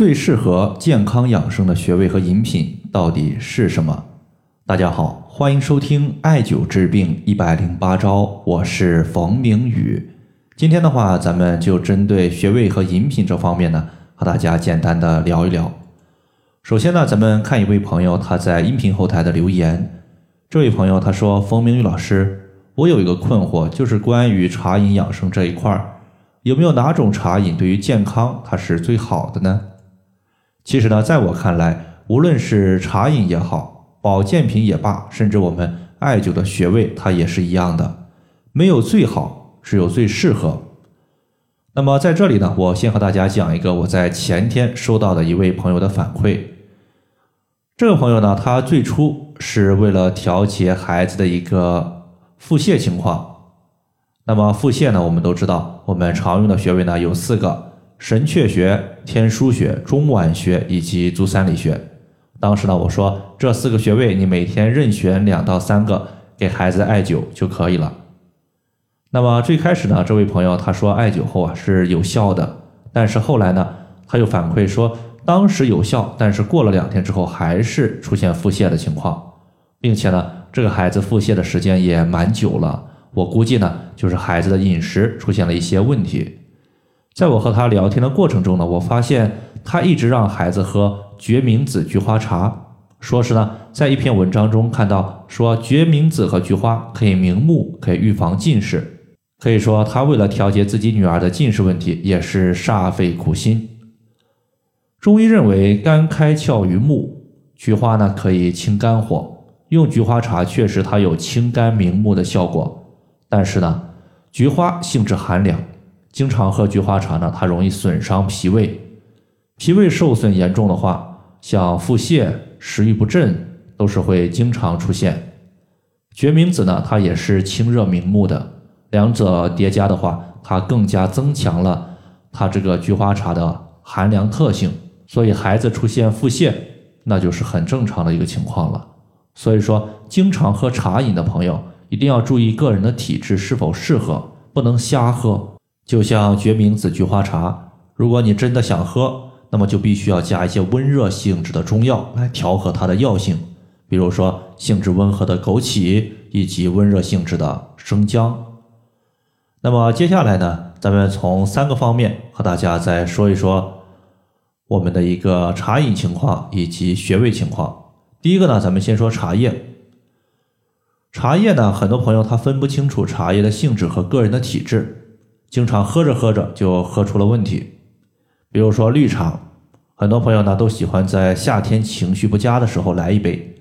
最适合健康养生的穴位和饮品到底是什么？大家好，欢迎收听艾灸治病一百零八招，我是冯明宇。今天的话，咱们就针对穴位和饮品这方面呢，和大家简单的聊一聊。首先呢，咱们看一位朋友他在音频后台的留言。这位朋友他说：“冯明宇老师，我有一个困惑，就是关于茶饮养生这一块儿，有没有哪种茶饮对于健康它是最好的呢？”其实呢，在我看来，无论是茶饮也好，保健品也罢，甚至我们艾灸的穴位，它也是一样的，没有最好，只有最适合。那么在这里呢，我先和大家讲一个我在前天收到的一位朋友的反馈。这个朋友呢，他最初是为了调节孩子的一个腹泻情况。那么腹泻呢，我们都知道，我们常用的穴位呢有四个。神阙穴、天枢穴、中脘穴以及足三里穴。当时呢，我说这四个穴位你每天任选两到三个给孩子艾灸就可以了。那么最开始呢，这位朋友他说艾灸后啊是有效的，但是后来呢，他又反馈说当时有效，但是过了两天之后还是出现腹泻的情况，并且呢，这个孩子腹泻的时间也蛮久了。我估计呢，就是孩子的饮食出现了一些问题。在我和他聊天的过程中呢，我发现他一直让孩子喝决明子菊花茶，说是呢，在一篇文章中看到说决明子和菊花可以明目，可以预防近视。可以说他为了调节自己女儿的近视问题，也是煞费苦心。中医认为肝开窍于目，菊花呢可以清肝火，用菊花茶确实它有清肝明目的效果，但是呢，菊花性质寒凉。经常喝菊花茶呢，它容易损伤脾胃，脾胃受损严重的话，像腹泻、食欲不振都是会经常出现。决明子呢，它也是清热明目的，两者叠加的话，它更加增强了它这个菊花茶的寒凉特性，所以孩子出现腹泻，那就是很正常的一个情况了。所以说，经常喝茶饮的朋友一定要注意个人的体质是否适合，不能瞎喝。就像决明子菊花茶，如果你真的想喝，那么就必须要加一些温热性质的中药来调和它的药性，比如说性质温和的枸杞以及温热性质的生姜。那么接下来呢，咱们从三个方面和大家再说一说我们的一个茶饮情况以及穴位情况。第一个呢，咱们先说茶叶。茶叶呢，很多朋友他分不清楚茶叶的性质和个人的体质。经常喝着喝着就喝出了问题，比如说绿茶，很多朋友呢都喜欢在夏天情绪不佳的时候来一杯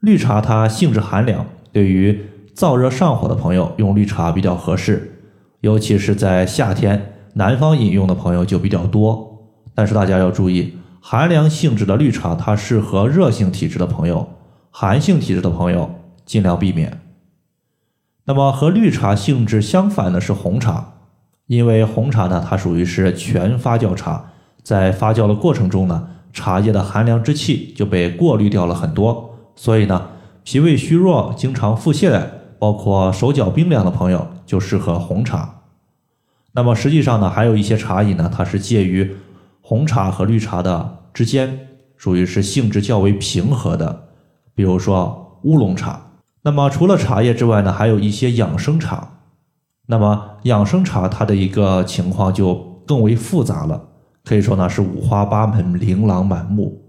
绿茶，它性质寒凉，对于燥热上火的朋友用绿茶比较合适，尤其是在夏天，南方饮用的朋友就比较多。但是大家要注意，寒凉性质的绿茶它适合热性体质的朋友，寒性体质的朋友尽量避免。那么和绿茶性质相反的是红茶。因为红茶呢，它属于是全发酵茶，在发酵的过程中呢，茶叶的寒凉之气就被过滤掉了很多，所以呢，脾胃虚弱、经常腹泻的，包括手脚冰凉的朋友就适合红茶。那么实际上呢，还有一些茶饮呢，它是介于红茶和绿茶的之间，属于是性质较为平和的，比如说乌龙茶。那么除了茶叶之外呢，还有一些养生茶。那么养生茶它的一个情况就更为复杂了，可以说呢是五花八门、琳琅满目。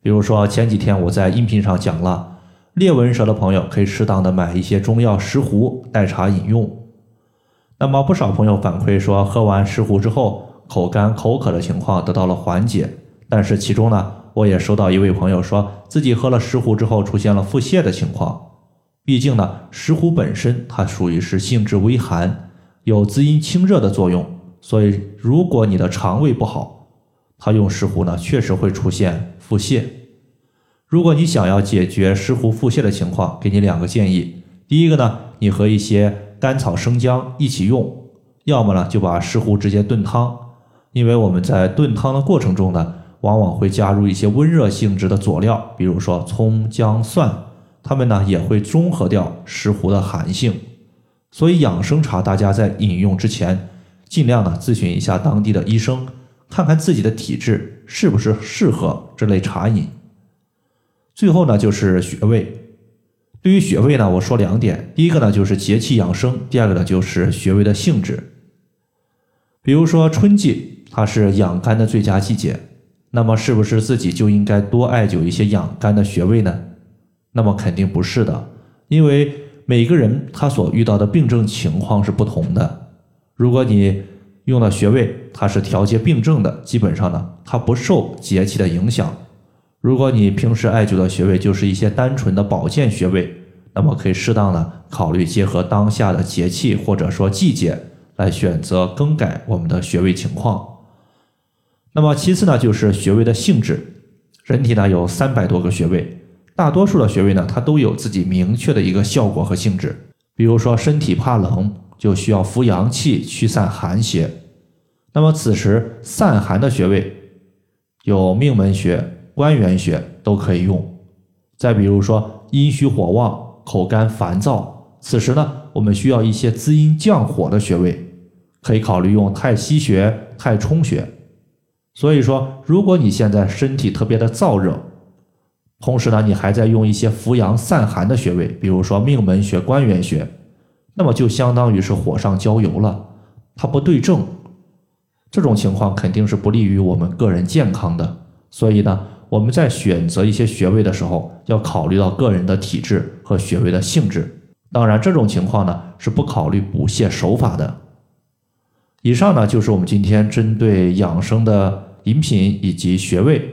比如说前几天我在音频上讲了，裂纹舌的朋友可以适当的买一些中药石斛代茶饮用。那么不少朋友反馈说，喝完石斛之后口干口渴的情况得到了缓解，但是其中呢，我也收到一位朋友说自己喝了石斛之后出现了腹泻的情况。毕竟呢，石斛本身它属于是性质微寒，有滋阴清热的作用，所以如果你的肠胃不好，它用石斛呢确实会出现腹泻。如果你想要解决石斛腹泻的情况，给你两个建议：第一个呢，你和一些甘草、生姜一起用；要么呢，就把石斛直接炖汤，因为我们在炖汤的过程中呢，往往会加入一些温热性质的佐料，比如说葱、姜、蒜。它们呢也会中和掉石斛的寒性，所以养生茶大家在饮用之前，尽量呢咨询一下当地的医生，看看自己的体质是不是适合这类茶饮。最后呢，就是穴位。对于穴位呢，我说两点，第一个呢就是节气养生，第二个呢就是穴位的性质。比如说春季，它是养肝的最佳季节，那么是不是自己就应该多艾灸一些养肝的穴位呢？那么肯定不是的，因为每个人他所遇到的病症情况是不同的。如果你用的穴位它是调节病症的，基本上呢它不受节气的影响。如果你平时艾灸的穴位就是一些单纯的保健穴位，那么可以适当的考虑结合当下的节气或者说季节来选择更改我们的穴位情况。那么其次呢，就是穴位的性质。人体呢有三百多个穴位，大多数的穴位呢它都有自己明确的一个效果和性质。比如说身体怕冷，就需要扶阳气驱散寒邪。那么此时散寒的穴位有命门穴。关元穴都可以用。再比如说阴虚火旺、口干烦躁，此时呢，我们需要一些滋阴降火的穴位，可以考虑用太溪穴、太冲穴。所以说，如果你现在身体特别的燥热，同时呢，你还在用一些扶阳散寒的穴位，比如说命门穴、关元穴，那么就相当于是火上浇油了，它不对症，这种情况肯定是不利于我们个人健康的。所以呢。我们在选择一些穴位的时候，要考虑到个人的体质和穴位的性质。当然，这种情况呢是不考虑补泻手法的。以上呢就是我们今天针对养生的饮品以及穴位，